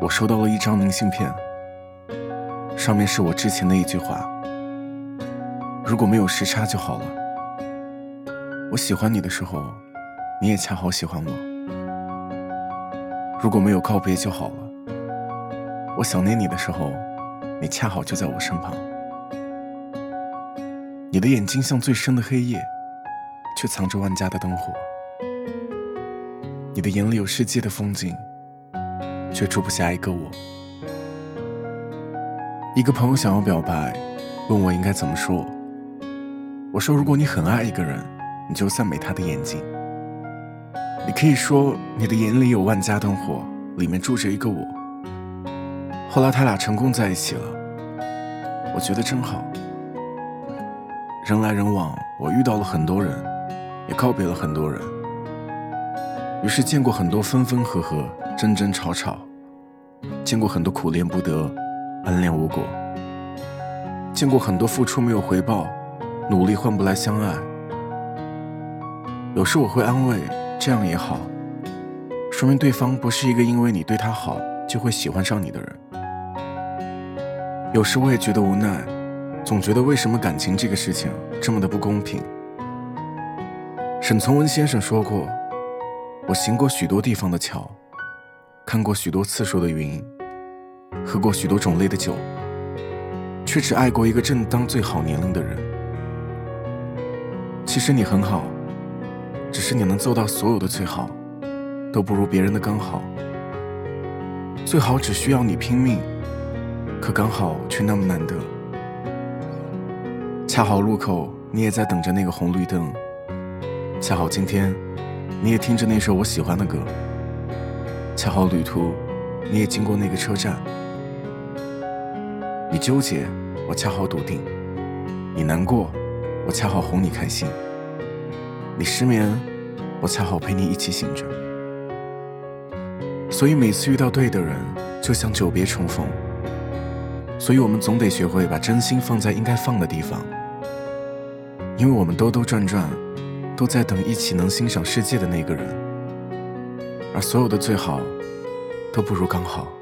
我收到了一张明信片，上面是我之前的一句话：“如果没有时差就好了。”我喜欢你的时候，你也恰好喜欢我。如果没有告别就好了。我想念你的时候，你恰好就在我身旁。你的眼睛像最深的黑夜，却藏着万家的灯火。你的眼里有世界的风景。却住不下一个我。一个朋友想要表白，问我应该怎么说。我说：如果你很爱一个人，你就赞美他的眼睛。你可以说你的眼里有万家灯火，里面住着一个我。后来他俩成功在一起了，我觉得真好。人来人往，我遇到了很多人，也告别了很多人。于是见过很多分分合合、争争吵吵，见过很多苦恋不得、暗恋无果，见过很多付出没有回报、努力换不来相爱。有时我会安慰，这样也好，说明对方不是一个因为你对他好就会喜欢上你的人。有时我也觉得无奈，总觉得为什么感情这个事情这么的不公平。沈从文先生说过。我行过许多地方的桥，看过许多次数的云，喝过许多种类的酒，却只爱过一个正当最好年龄的人。其实你很好，只是你能做到所有的最好，都不如别人的刚好。最好只需要你拼命，可刚好却那么难得。恰好路口你也在等着那个红绿灯，恰好今天。你也听着那首我喜欢的歌，恰好旅途，你也经过那个车站。你纠结，我恰好笃定；你难过，我恰好哄你开心；你失眠，我恰好陪你一起醒着。所以每次遇到对的人，就像久别重逢。所以我们总得学会把真心放在应该放的地方，因为我们兜兜转转。都在等一起能欣赏世界的那个人，而所有的最好，都不如刚好。